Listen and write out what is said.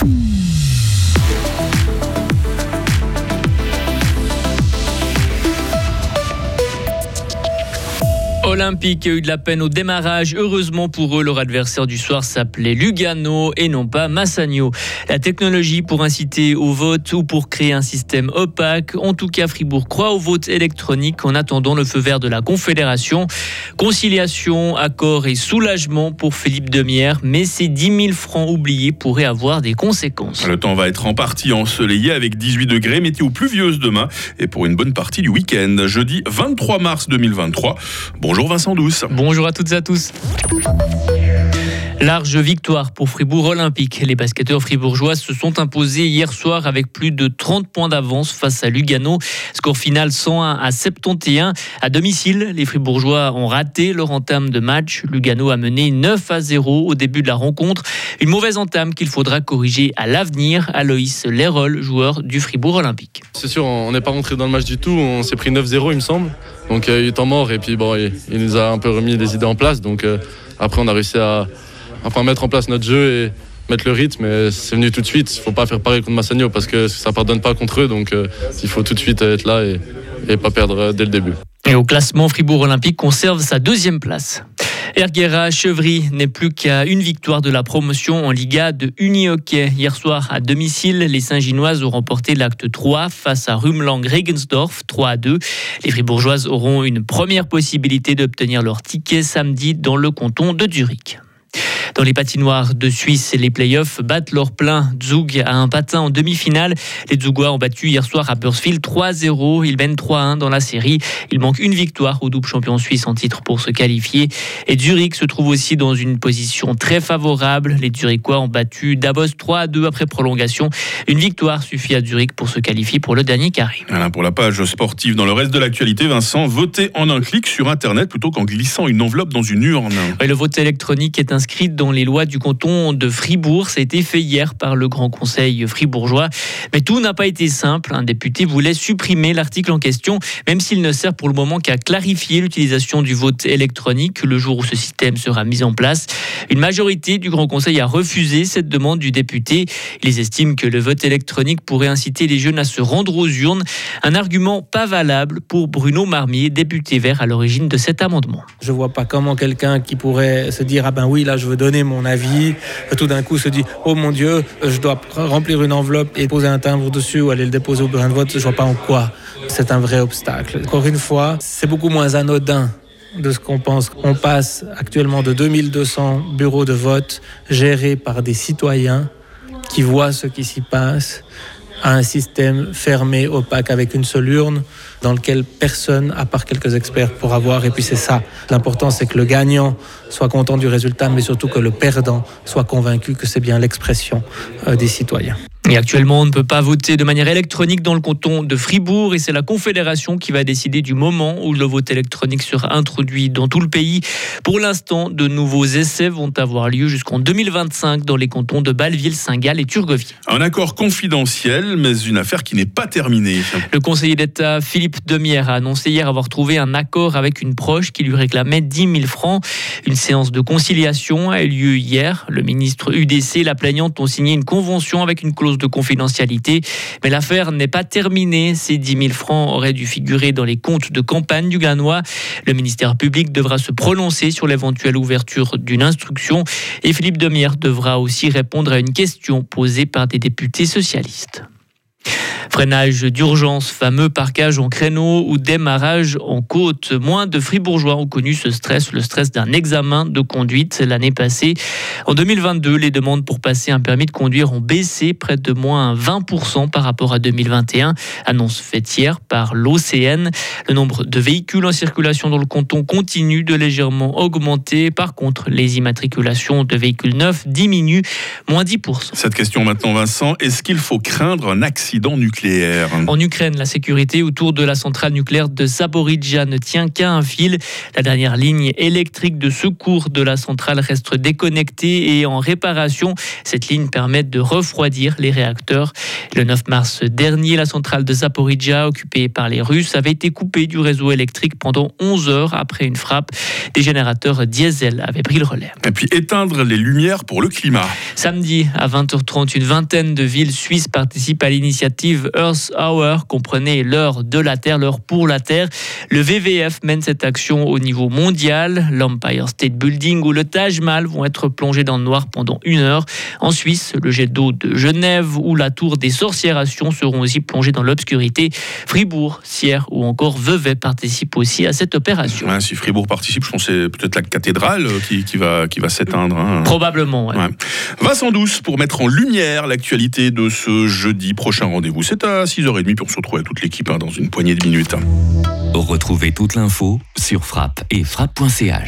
Mm-hmm. Olympique a eu de la peine au démarrage. Heureusement pour eux, leur adversaire du soir s'appelait Lugano et non pas Massagno. La technologie pour inciter au vote ou pour créer un système opaque. En tout cas, Fribourg croit au vote électronique en attendant le feu vert de la Confédération. Conciliation, accord et soulagement pour Philippe Demière, mais ces 10 000 francs oubliés pourraient avoir des conséquences. Le temps va être en partie ensoleillé avec 18 degrés, météo pluvieuse demain et pour une bonne partie du week-end. Jeudi 23 mars 2023. Bonjour. Bonjour Vincent Douce. Bonjour à toutes et à tous. Large victoire pour Fribourg Olympique. Les basketteurs fribourgeois se sont imposés hier soir avec plus de 30 points d'avance face à Lugano. Score final 101 à 71. À domicile, les fribourgeois ont raté leur entame de match. Lugano a mené 9 à 0 au début de la rencontre. Une mauvaise entame qu'il faudra corriger à l'avenir. Aloïs Lérol, joueur du Fribourg Olympique. C'est sûr, on n'est pas rentré dans le match du tout. On s'est pris 9-0, il me semble. Donc il y a eu temps mort et puis bon, il, nous a un peu remis les idées en place. Donc euh, après, on a réussi à enfin, mettre en place notre jeu et mettre le rythme. Et c'est venu tout de suite. Il ne faut pas faire pareil contre Massagno parce que ça ne pardonne pas contre eux. Donc euh, il faut tout de suite être là et, et pas perdre euh, dès le début. Et au classement, Fribourg Olympique conserve sa deuxième place. Erguera Chevry n'est plus qu'à une victoire de la promotion en Liga de Unihockey. Hier soir, à domicile, les Saint-Ginoises ont remporté l'acte 3 face à Rumlang-Regensdorf 3 à 2. Les Fribourgeoises auront une première possibilité d'obtenir leur ticket samedi dans le canton de Zurich. Dans les patinoires de Suisse, les playoffs battent leur plein. Zug a un patin en demi-finale. Les Zugois ont battu hier soir à Bursfield 3-0. Ils mènent 3-1 dans la série. Il manque une victoire au double champion suisse en titre pour se qualifier. Et Zurich se trouve aussi dans une position très favorable. Les Zurichois ont battu Davos 3-2 après prolongation. Une victoire suffit à Zurich pour se qualifier pour le dernier carré. Voilà pour la page sportive. Dans le reste de l'actualité, Vincent, votez en un clic sur Internet plutôt qu'en glissant une enveloppe dans une urne. le vote électronique est inscrit dans les lois du canton de Fribourg. Ça a été fait hier par le Grand Conseil fribourgeois. Mais tout n'a pas été simple. Un député voulait supprimer l'article en question, même s'il ne sert pour le moment qu'à clarifier l'utilisation du vote électronique le jour où ce système sera mis en place. Une majorité du Grand Conseil a refusé cette demande du député. Ils estiment que le vote électronique pourrait inciter les jeunes à se rendre aux urnes. Un argument pas valable pour Bruno Marmier, député vert à l'origine de cet amendement. Je vois pas comment quelqu'un qui pourrait se dire ah ben oui là je veux donner mon avis, tout d'un coup se dit oh mon Dieu, je dois remplir une enveloppe et poser un timbre dessus ou aller le déposer au bureau de vote, je vois pas en quoi c'est un vrai obstacle. Encore une fois, c'est beaucoup moins anodin de ce qu'on pense. On passe actuellement de 2200 bureaux de vote gérés par des citoyens qui voient ce qui s'y passe à un système fermé, opaque, avec une seule urne dans lequel personne, à part quelques experts, pourra voir. Et puis c'est ça. L'important, c'est que le gagnant soit content du résultat, mais surtout que le perdant soit convaincu que c'est bien l'expression euh, des citoyens. Et actuellement, on ne peut pas voter de manière électronique dans le canton de Fribourg et c'est la Confédération qui va décider du moment où le vote électronique sera introduit dans tout le pays. Pour l'instant, de nouveaux essais vont avoir lieu jusqu'en 2025 dans les cantons de Bâle-Ville, Saint-Gall et Turgovie. Un accord confidentiel, mais une affaire qui n'est pas terminée. Le conseiller d'État Philippe Demière a annoncé hier avoir trouvé un accord avec une proche qui lui réclamait 10 000 francs. Une séance de conciliation a eu lieu hier. Le ministre UDC et la plaignante ont signé une convention avec une clause de confidentialité. Mais l'affaire n'est pas terminée. Ces 10 000 francs auraient dû figurer dans les comptes de campagne du Ganois. Le ministère public devra se prononcer sur l'éventuelle ouverture d'une instruction. Et Philippe Demière devra aussi répondre à une question posée par des députés socialistes. Freinage d'urgence, fameux parquage en créneau ou démarrage en côte. Moins de fribourgeois ont connu ce stress, le stress d'un examen de conduite l'année passée. En 2022, les demandes pour passer un permis de conduire ont baissé près de moins 20% par rapport à 2021, annonce faite hier par l'OCN. Le nombre de véhicules en circulation dans le canton continue de légèrement augmenter. Par contre, les immatriculations de véhicules neufs diminuent, moins 10%. Cette question maintenant, Vincent, est-ce qu'il faut craindre un accident nucléaire. En Ukraine, la sécurité autour de la centrale nucléaire de Zaporizhia ne tient qu'à un fil. La dernière ligne électrique de secours de la centrale reste déconnectée et en réparation. Cette ligne permet de refroidir les réacteurs. Le 9 mars dernier, la centrale de Zaporizhia, occupée par les Russes, avait été coupée du réseau électrique pendant 11 heures après une frappe. Des générateurs diesel avaient pris le relais. Et puis éteindre les lumières pour le climat. Samedi à 20h30, une vingtaine de villes suisses participent à l'initiative Earth Hour, comprenez l'heure de la Terre, l'heure pour la Terre. Le VVF mène cette action au niveau mondial. L'Empire State Building ou le Taj Mahal vont être plongés dans le noir pendant une heure. En Suisse, le jet d'eau de Genève ou la tour des sorcières à Sion seront aussi plongés dans l'obscurité. Fribourg, Sierre ou encore Vevey participent aussi à cette opération. Ouais, si Fribourg participe, je pense que c'est peut-être la cathédrale qui, qui va, qui va s'éteindre. hein. Probablement. ouais. Ouais. Vincent Douce pour mettre en lumière l'actualité de ce jeudi. Prochain rendez-vous, c'est à 6h30. Puis on se retrouve avec toute l'équipe hein, dans une poignée de minutes. Retrouvez toute l'info sur frappe et frappe.ch.